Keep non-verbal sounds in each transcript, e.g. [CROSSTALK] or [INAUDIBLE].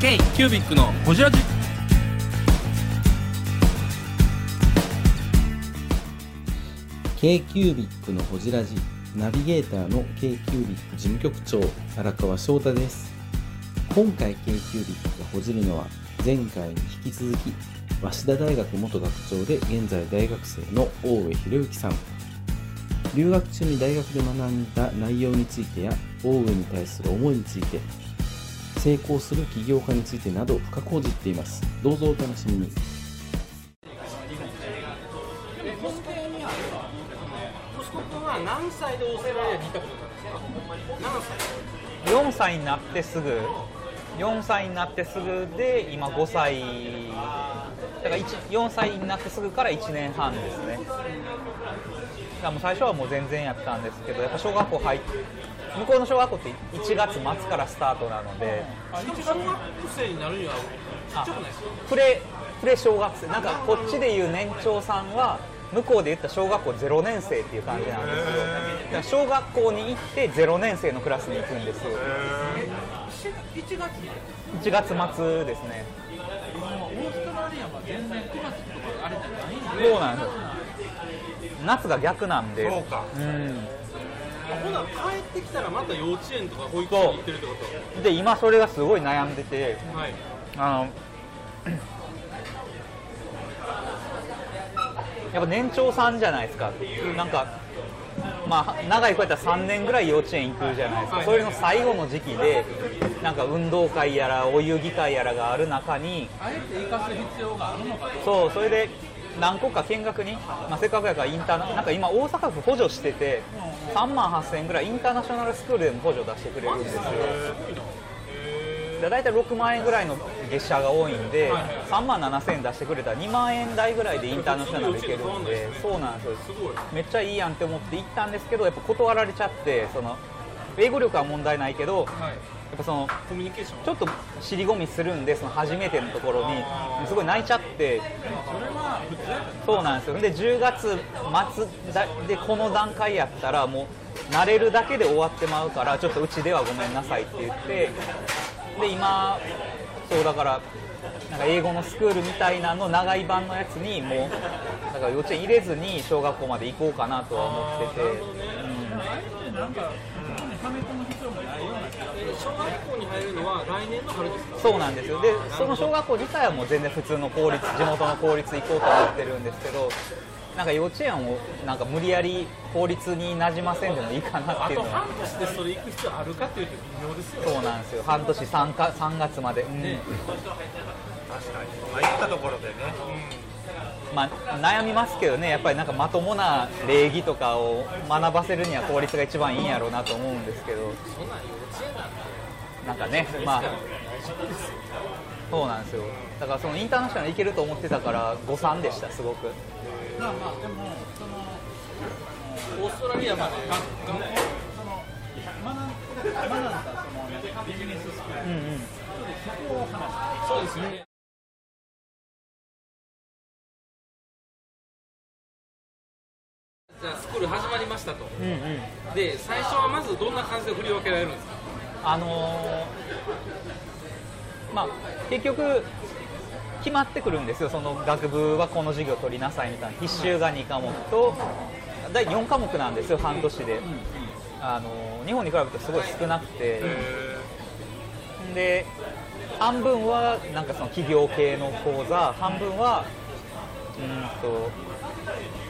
K キュービックのホジラジ。k q b i c のほじラジ。ナビゲーターの k q b i c 事務局長。荒川翔太です。今回 k q b i c がほじるのは前回に引き続き早稲田大学元学長で現在大学生の大上博之さん。留学中に大学で学んだ内容についてや大上に対する思いについて成功する起業家についてなど深く報じています。どうぞお楽しみに。何歳でオーストラリアに行ったことなんですか？何歳？4歳になってすぐ。4歳になってすぐで今5歳。だから4歳になってすぐから1年半ですね。もう最初はもう全然やったんですけどやっぱ小学校入っ向こうの小学校って1月末からスタートなのであ一応小学生になるにはちっちゃくないですか？プレプレ小学生。なんかこっちでいう年長さんは向こうで言った小学校0年生っていう感じなんですよ。だから小学校に行って0年生のクラスに行くんですよ1月に1月末ですね。オーストラリアは全然9月とかあれじゃないんでそうなんです。よ夏が逆なんで。そうか。うん。ほな帰ってきたらまた幼稚園とか保育園に行ってるってこで今それがすごい悩んでてとはい。あのやっぱ年長さんじゃないですか。なんかまあ長い子やったら3年ぐらい幼稚園行くじゃないですか。それの最後の時期でなんか運動会やらお遊戯会やらがある中にあえて生かす必要があるのかそうそれで何個か見学に、まあ、せっかくやからインターナなんか今大阪府補助してて3万8000円ぐらいインターナショナルスクールでも補助出してくれるんですよ。で大体6万円ぐらいの月謝が多いんで3万7000円出してくれたら2万円台ぐらいでインターナショナル行けるんでそうなんですよ。すごい。めっちゃいいやんって思って行ったんですけどやっぱ断られちゃってその英語力は問題ないけどはい。やっぱそのコミュニケーション。ちょっと尻込みするんでその初めてのところに。すごい泣いちゃって。そうなんですよ。で10月末だでこの段階やったらもう慣れるだけで終わってまうからちょっとうちではごめんなさいって言ってで今そうだからなんか英語のスクールみたいなの長い版のやつにもうだから幼稚園入れずに小学校まで行こうかなとは思ってて、うん、なんかそこにはめ込む必要もないような気がする小学校に入るのは来年の春ですか？そうなんですよ。でその小学校自体はもう全然普通の公立地元の公立行こうと思ってるんですけどなんか幼稚園をなんか無理やり公立に馴染ませんでもいいかなっていうのは。あと半年でそれ行く必要あるかっていうと微妙ですよね。そうなんですよ。半年 3, か3月まで、うん。確かに。まあ行ったところでね、まあ、悩みますけどね。やっぱりなんかまともな礼儀とかを学ばせるには公立が一番いいんやろうなと思うんですけど。そんなん幼稚園なんて。なんかねまあそうなんですよ。だからそのインターナショナル行けると思ってたから誤算でしたすごく。まあまあでもそのオーストラリアまで学校その学ん学んだそのビジネススクール、うんうんそこを話そうですねじゃあスクール始まりましたとうんうんで最初はまずどんな感じで振り分けられるんですかあのーまあ結局決まってくるんですよ。その学部はこの授業取りなさいみたいな。必修が2科目と第4科目なんですよ。半年で、あのー日本に比べるとすごい少なくて、で半分はなんかその企業系の講座。半分はうんと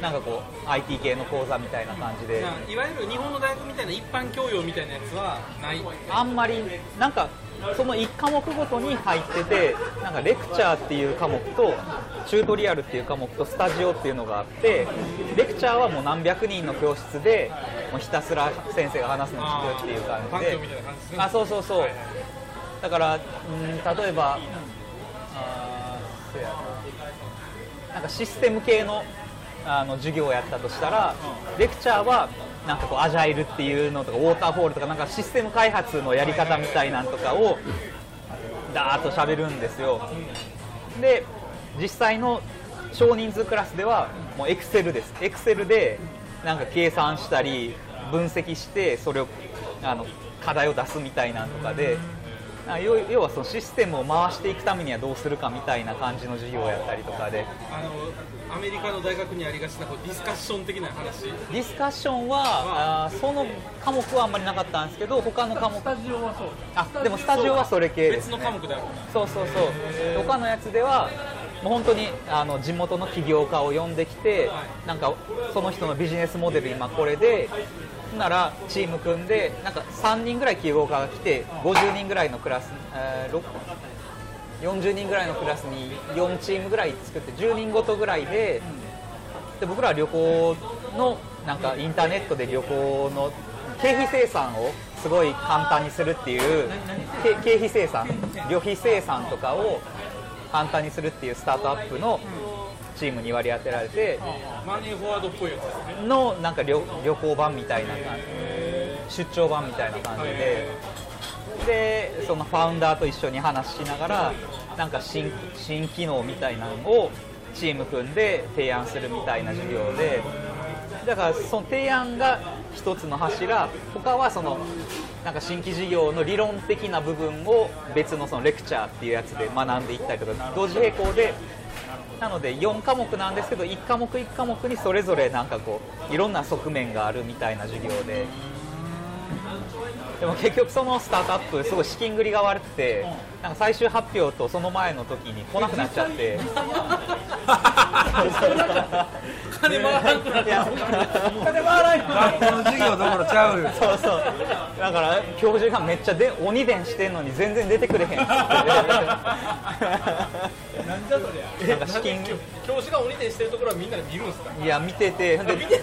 なんかこう IT 系の講座みたいな感じで。いわゆる日本の大学みたいな一般教養みたいなやつはない。あんまりなんかその1科目ごとに入っててなんかレクチャーっていう科目とチュートリアルっていう科目とスタジオっていうのがあってレクチャーはもう何百人の教室でもうひたすら先生が話すのを聞くっていう感じで。あそうそうそう、だからうん例えばあーそうやな。なんかシステム系のあの授業をやったとしたらレクチャーはなんかこうアジャイルっていうのとかウォーターフォールとかなんかシステム開発のやり方みたいなんとかをダーッと喋るんですよ。で実際の少人数クラスではもうエクセルです。エクセルでなんか計算したり分析してそれをあの課題を出すみたいなんとかで要要はそのシステムを回していくためにはどうするかみたいな感じの授業をやったりとかで。あのアメリカの大学にありがちなこうディスカッション的な話。ディスカッションはあーその科目はあんまりなかったんですけど他の科目。スタジオはそう。あでもスタジオはそれ系です、別の科目である。そうそうそう。他のやつではもう本当にあの地元の起業家を呼んできてなんかその人のビジネスモデル今これでならチーム組んでなんか3人ぐらい起業家が来て50人ぐらいのクラス、えーろ40人ぐらいのクラスに4チームぐらい作って10人ごとぐらいでで僕らは旅行のなんかインターネットで旅行の経費生産をすごい簡単にするっていうけ経費生産旅費生産とかを簡単にするっていうスタートアップのチームに割り当てられてマネーフォワードっぽいやつですね。のなんか旅旅行版みたいな感じ。出張版みたいな感じで。でそのファウンダーと一緒に話しながらなんか新新機能みたいなのをチーム組んで提案するみたいな授業で。だからその提案が一つの柱他はそのなんか新規事業の理論的な部分を別のそのレクチャーっていうやつで学んでいったりとか同時並行でなので4科目なんですけど1科目1科目にそれぞれなんかこういろんな側面があるみたいな授業ででも結局そのスタートアップすごい資金繰りが悪くてなんか最終発表とその前の時に来なくなっちゃって。[LAUGHS] 金回らなくなっいや金回らなくなっ学校の授業どころちゃうよ。そうそう。だから教授がめっちゃで鬼伝してんのに全然出てくれへんっつってなんじゃそりなんか資金。教師が鬼伝してるところはみんなで見るんですか？いや見てて。で見て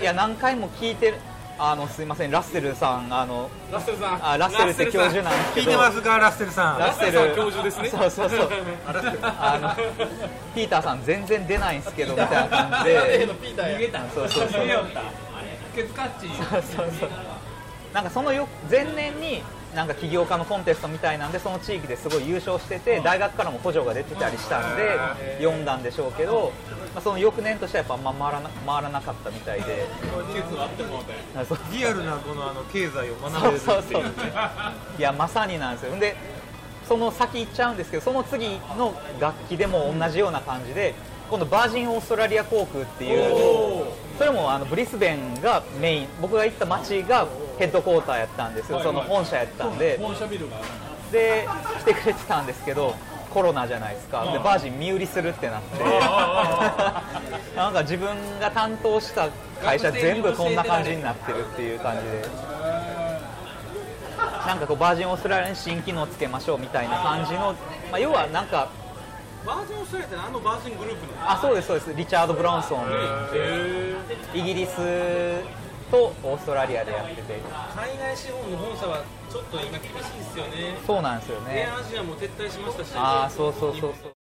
いや何回も聞いてるあのすいませんラッセルさんあのラッセルさん。あラッセルって教授なんですけ聞いどてますか？ラッセルさん。ラッセル。教授ですね。そうそうそう。あのピーターさん全然出ないんですけどみたいな感じで。逃げたそうそうそうケツカッチそうそうそうなんかそのよ前年になんか起業家のコンテストみたいなんでその地域ですごい優勝してて大学からも補助が出てたりしたんで読ん。だんでしょうけど、まあ、その翌年としてはやっぱあんま回らな回らなかったみたいで。リアルなこのあの経済を学べるそうそうそういやまさになんですよ。でその先行っちゃうんですけどその次の楽器でも同じような感じで今度バージンオーストラリア航空っていうそれもあのブリスベンがメイン僕が行った街がヘッドクォーターやったんですよ、その本社やったんで。本社ビルがで来てくれてたんですけどコロナじゃないですか。でバージン身売りするってなって。[LAUGHS] なんか自分が担当した会社全部こんな感じになってるっていう感じで。なんかこうバージンオーストラリアに新機能つけましょうみたいな感じの、まあ、要はなんかバージンオーストラリアってあのバージングループの。あそうですそうです。リチャード・ブランソンイギリスとオーストラリアでやってて。海外資本の本社はちょっと今厳しいですよね。そうなんですよエねアアジアも撤退しましたし。ああそうそうそうそう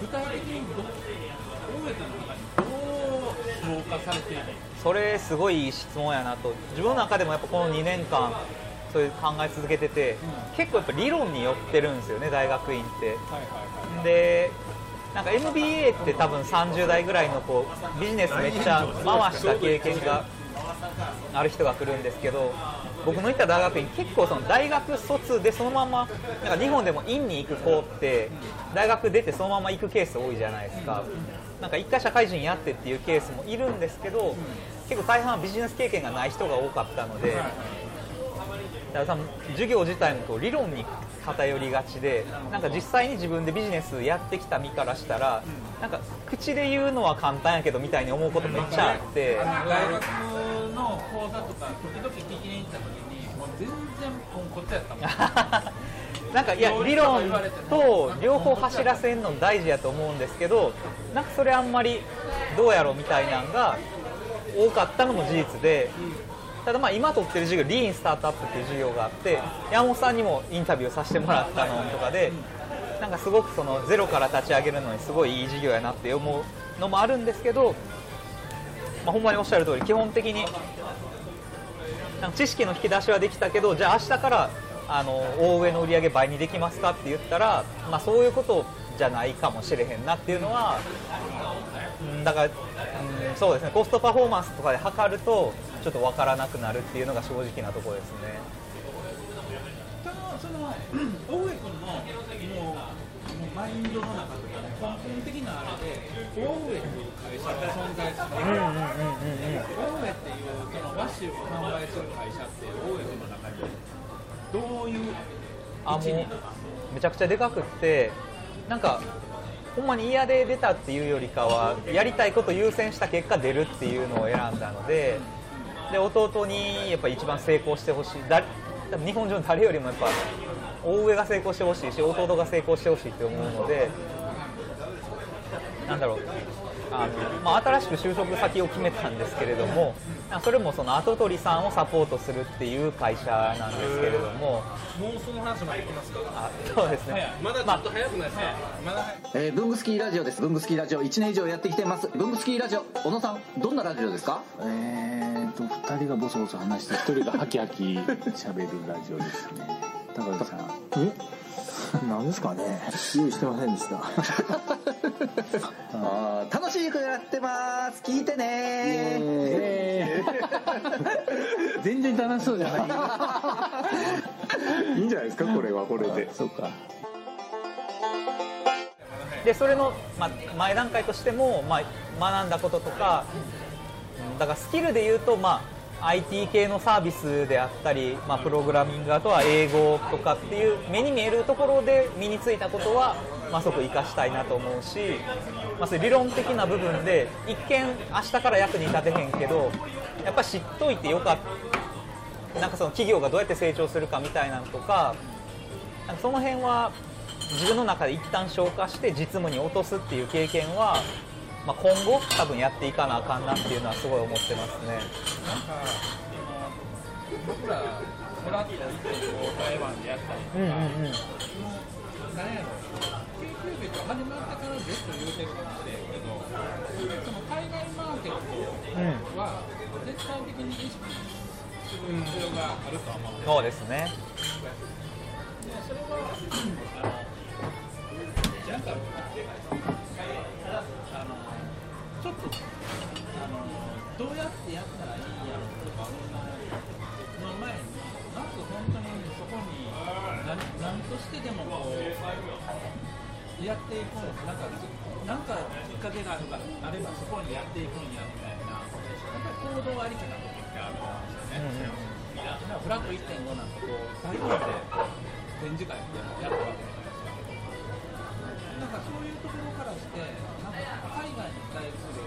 具体的にど大分の中にどう消化されているそれすごいいい質問やなと。自分の中でもやっぱこの2年間そういう考え続けてて、結構やっぱ理論に寄ってるんですよね大学院ってはいはいはい。でなんか MBA って多分30代ぐらいのこうビジネスめっちゃ回した経験がある人が来るんですけど僕の行った大学院結構その大学卒でそのままなんか日本でも院に行く子って大学出てそのまま行くケース多いじゃないですか。なんか一回社会人やってっていうケースもいるんですけど結構大半はビジネス経験がない人が多かったのでだから多分授業自体もこう理論に偏りがちでなんか実際に自分でビジネスやってきた身からしたら、なんか口で言うのは簡単やけどみたいに思うことめっちゃあって、大学の講座とか時々聞きに行った時にもう全然ポンコツやったもん。[LAUGHS] なんかいや理論と両方走らせるの大事やと思うんですけどなんかそれあんまりどうやろうみたいなのが多かったのも事実でただまあ今取ってる授業リーンスタートアップっていう授業があって山本さんにもインタビューさせてもらったのとかでなんかすごくそのゼロから立ち上げるのにすごいいい授業やなって思うのもあるんですけど、まあ、ほんまにおっしゃる通り基本的になんか知識の引き出しはできたけどじゃあ明日からあの大上の売り上げ倍にできますかって言ったら、まあ、そういうことじゃないかもしれへんなっていうのは、だから、うんそうですねコストパフォーマンスとかで測るとちょっと分からなくなるっていうのが正直なところですね。そのその大上君のもうマインドの中とかね根本的なあれで大上っていう会社が存在する、大上っていうその和紙を販売する会社って大上君の中にどういうあもうめちゃくちゃでかくってなんかほんまに嫌で出たっていうよりかはやりたいこと優先した結果出るっていうのを選んだのでで弟にやっぱ一番成功してほしい。だ多分日本中の誰よりもやっぱ大上が成功してほしいし弟が成功してほしいって思うのでなんだろう。あの、まあ、新しく就職先を決めたんですけれどもそれもその跡取りさんをサポートするっていう会社なんですけれども。もうその話までいきますか？あそうですね。まだちょっと早くないですか、まだえー、ブングスキーラジオです。ブングスキーラジオ。1年以上やってきてます。ブングスキーラジオ、小野さん、どんなラジオですか？えーと2人がボソボソ話して1人がハキハキ喋るラジオですね。高木さん。え？[LAUGHS] なんですかね。用意してませんでした。[LAUGHS] あー楽しくやってます。聞いてね。えー [LAUGHS] 全然楽しそうじゃない。いいんじゃないですかこれはこれで。そうか。でそれの、まあ、前段階としても、まあ、学んだこととかうんだからスキルで言うと、まあ、IT 系のサービスであったり、まあ、プログラミングあとは英語とかっていう目に見えるところで身についたことは、まあ、すごく活かしたいなと思うし、まあ、そういう理論的な部分で一見明日から役に立てへんけどやっぱ知っといてよかったなんかその企業がどうやって成長するかみたいなのとかなんかその辺は自分の中で一旦消化して実務に落とすっていう経験は、まあ、今後多分やっていかなあかんなっていうのはすごい思ってますね。なんかその僕らフラット1.5台湾でやったりとか、うんうんうん。なんやろ k q b 始まってからずっと言うてるかもしれんけどその海外マーケットは絶対的に意識する必要があるとは思うんそうですね。それは、あの、なんか、ちょっと、あの、どうやってやったらいいんやろとか、の前に、まず本当にそこに、何何としてでもこう、やっていくんなんか、なんかきっかけがあるから、あればそこにやっていくんやみたいな、やっぱり行動ありきなところってあると思うんですよね。フラット1.5なんかこう大規模で展示会ってやったわけじゃないでなんかそういうところからしてなんか海外に対する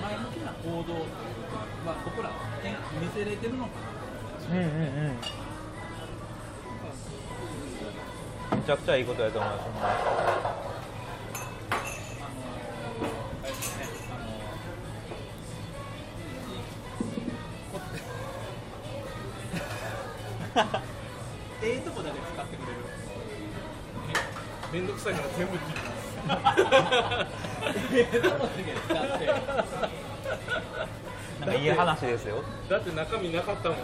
前向きな行動というか、まあ、僕ら見せれてるのかなと思います。うんうんうんめちゃくちゃいいことだと思いますあのええとこだけ使ってくれるめんどくさいから全部切いい話ですよ。だって中身なかったもん。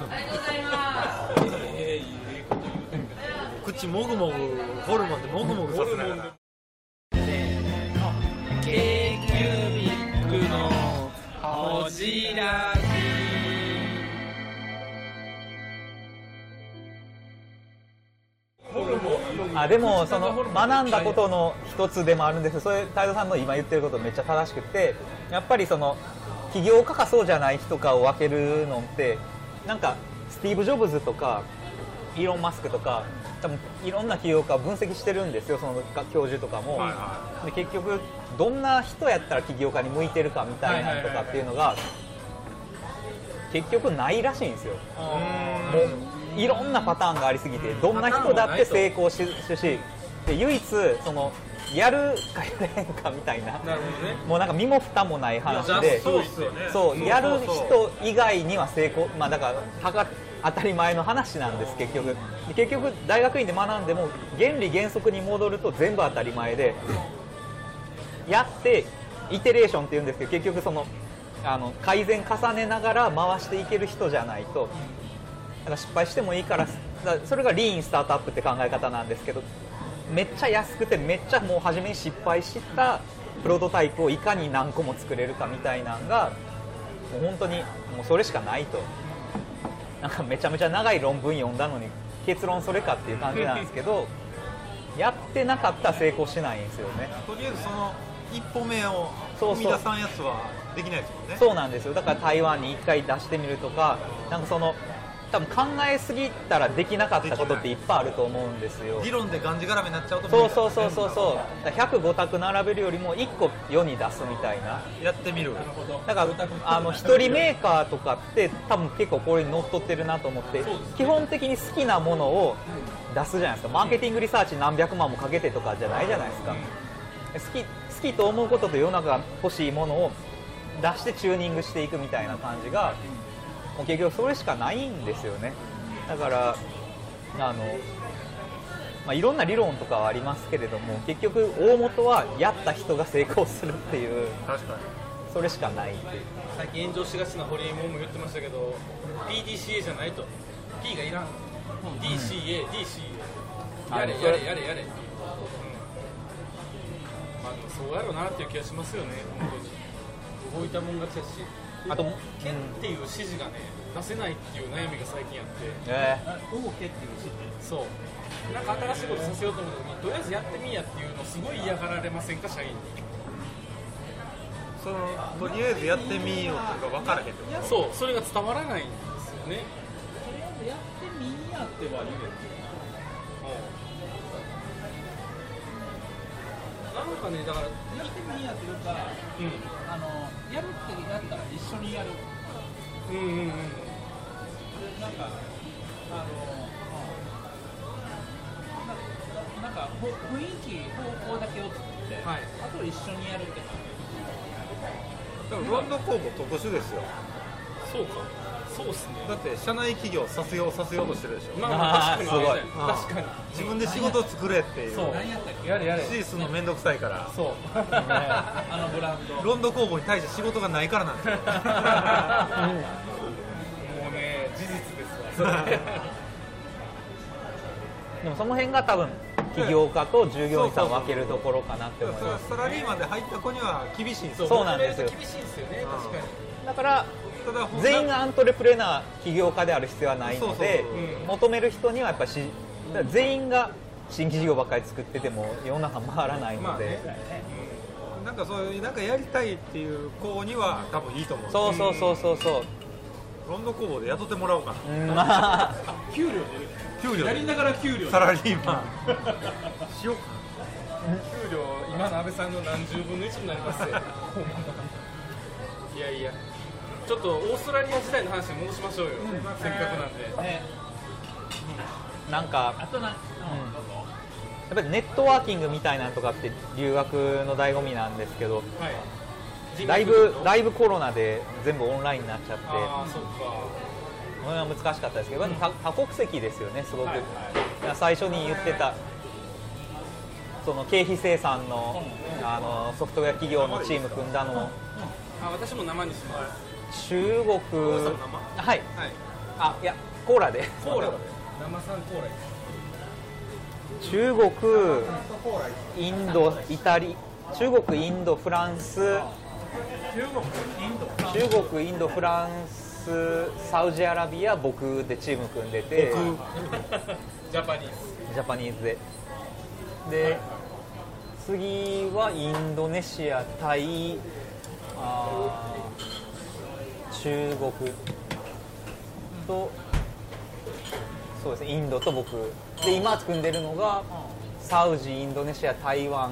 ええいいこと言う。てるけど口もぐもぐホルモンでもぐもぐさせながらあでもその学んだことの一つでもあるんですそれ太蔵さんの今言ってることめっちゃ正しくて。やっぱりその起業家かそうじゃない人かを分けるのってなんかスティーブ・ジョブズとかイーロン・マスクとか多分いろんな企業家分析してるんですよ。その教授とかも、で結局どんな人やったら起業家に向いてるかみたいなのとかっていうのが結局ないらしいんですよ。もういろんなパターンがありすぎてどんな人だって成功しるしで唯一そのやるかやれへんかみたいな。なるほどね。もうなんか身も蓋もない話でそうっすよね。そうやる人以外には成功まあだから当たり前の話なんです結局。で結局大学院で学んでも原理原則に戻ると全部当たり前でやってイテレーションって言うんですけど結局そのあの改善重ねながら回していける人じゃないとだから失敗してもいいからそれがリーンスタートアップって考え方なんですけどめっちゃ安くてめっちゃもう初めに失敗したプロトタイプをいかに何個も作れるかみたいなのがもう本当にもうそれしかないと。なんかめちゃめちゃ長い論文読んだのに結論それかっていう感じなんですけどやってなかったら成功しないんですよね。とりあえずその一歩目を踏み出さんやつはできないですもんね。そうなんですよ。だから台湾に一回出してみるとかなんかその多分考えすぎたらできなかったことっていっぱいあると思うんですよ。理論でがんじがらめになっちゃうとそうそうそうそうそう。だから105択並べるよりも1個世に出すみたいな。やってみる。だからあの一人メーカーとかって多分結構これにのっとってるなと思って基本的に好きなものを出すじゃないですか。マーケティングリサーチ何百万もかけてとかじゃないじゃないですか。好き好きと思うことと世の中が欲しいものを出してチューニングしていくみたいな感じがもう結局それしかないんですよね。だからあの、まあ、いろんな理論とかはありますけれども結局大元はやった人が成功するっていう確かに。それしかないっていう。最近炎上しがちな堀江門も言ってましたけど PDCA じゃないと。P がいらん。DCA、DCA やれやれやれやれ、うん。そうやろうなっていう気がしますよね本当に。動いたもん勝ちやしあと、剣っていう指示がね出せないっていう悩みが最近あって。え動けっていう指示。そう。なんか新しいことさせようと思った時にとりあえずやってみやっていうのすごい嫌がられませんか社員に。そのとりあえずやってみようとか分からへんってこと？そうそれが伝わらないんですよね。やってみんやってはなんかねだからやってみんやっていうかうんあのやるってやったら一緒にやるうんうんうんなんかあのななんかほ雰囲気方向だけを作って、はい。あと一緒にやるって感でもロンド工房特殊ですよ。そうかそうっすね。だって社内企業させようさせようとしてるでしょ。まあまあ確かに。あーすごい。確かに。自分で仕事を作れっていう。そう。やったっけ？やれやれ。指示するの面倒くさいから。そう。あのブランド。ロンド工房に対して仕事がないからなんですよもうね事実ですわ。[LAUGHS] でもその辺が多分起業家と従業員さんを分けるところかなって思います。サラリーマンで入った子には厳しいんですよ。そうなんですよ。厳しいですよね確かに。だから全員がアントレプレーナー起業家である必要はないのでそうそうそう。求める人にはやっぱし全員が新規事業ばっかり作ってても世の中回らないので、なんかそういうなんかやりたいっていう子には多分いいと思う。そうそうそうそうそう。ロンド工房で雇ってもらおうかな。うん。まあ。給料給料やりながら給料サラリーマン。[LAUGHS] しようか給料今の安倍さんの何十分の1になりますよ。[LAUGHS] いやいやちょっとオーストラリア時代の話に戻しましょうよ、せっかくなんで。ね。なんかあとな、やっぱりネットワーキングみたいなのとかって留学の醍醐味なんですけどはい。だいぶだいぶコロナで全部オンラインになっちゃって。そっか。これは難しかったですけど、多多国籍ですよねすごく、はい最初に言ってたその経費生産のあのソフトウェア企業のチーム組んだのあ私も生にします中国。はい。はい。あいやコーラで。コーラ。生産コーラ中国インドイタリ中国インドフランス。中国インド中国インドフランスサウジアラビア僕でチーム組んでて。ジャパニーズ。ジャパニーズで。で次はインドネシアタイ。あー中国とそうですねインドと僕。で今組んでるのがサウジインドネシア台湾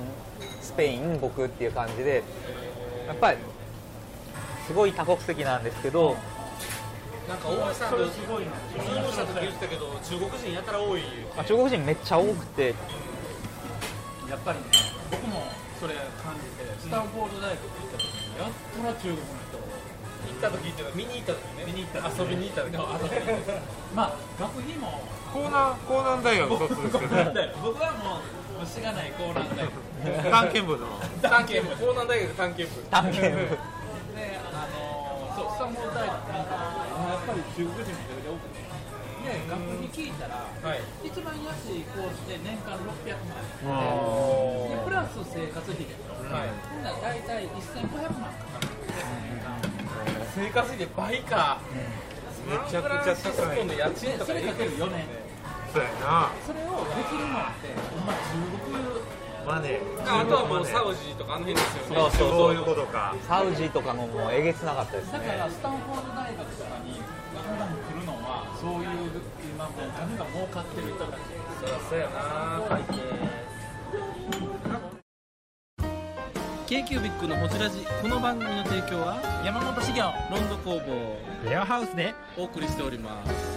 スペイン僕っていう感じでやっぱりすごい多国籍なんですけどなんか大橋さんと中国人やたら多い。まあ中国人めっちゃ多くて。やっぱりね。僕もそれ感じてスタンフォード大学行った時にやったら中国の人行った時っていうのは見に行った時ね。見に行った時遊びに行った時まあ学費も。江南江南大学卒ですけどね。僕はもうもうしがない江南大学探検部の。探検部。江南大学探検部。探検部。であのそうスタンフォード大学に行った。時にやっぱり中国人めちゃくちゃ多くて。で学費聞いたらはい。一番安いコースで年間600万。おでプラス生活費で。はい。ほんなら大体1500万かかる生活費で倍か。めちゃくちゃ高い。で家賃とかそれかける4年そうやな。それをできるのってほんま中国マネあとはもうサウジとかあの辺ですよねそうそう。そういうことか。サウジとかももうえげつなかったですだねからスタンフォード大学とかに日本に来るのはそういう今もう金が儲かってる人たち。そりゃそうやな k q b i c のホジラジこの番組の提供は山本修行ロンド工房レアハウスでお送りしております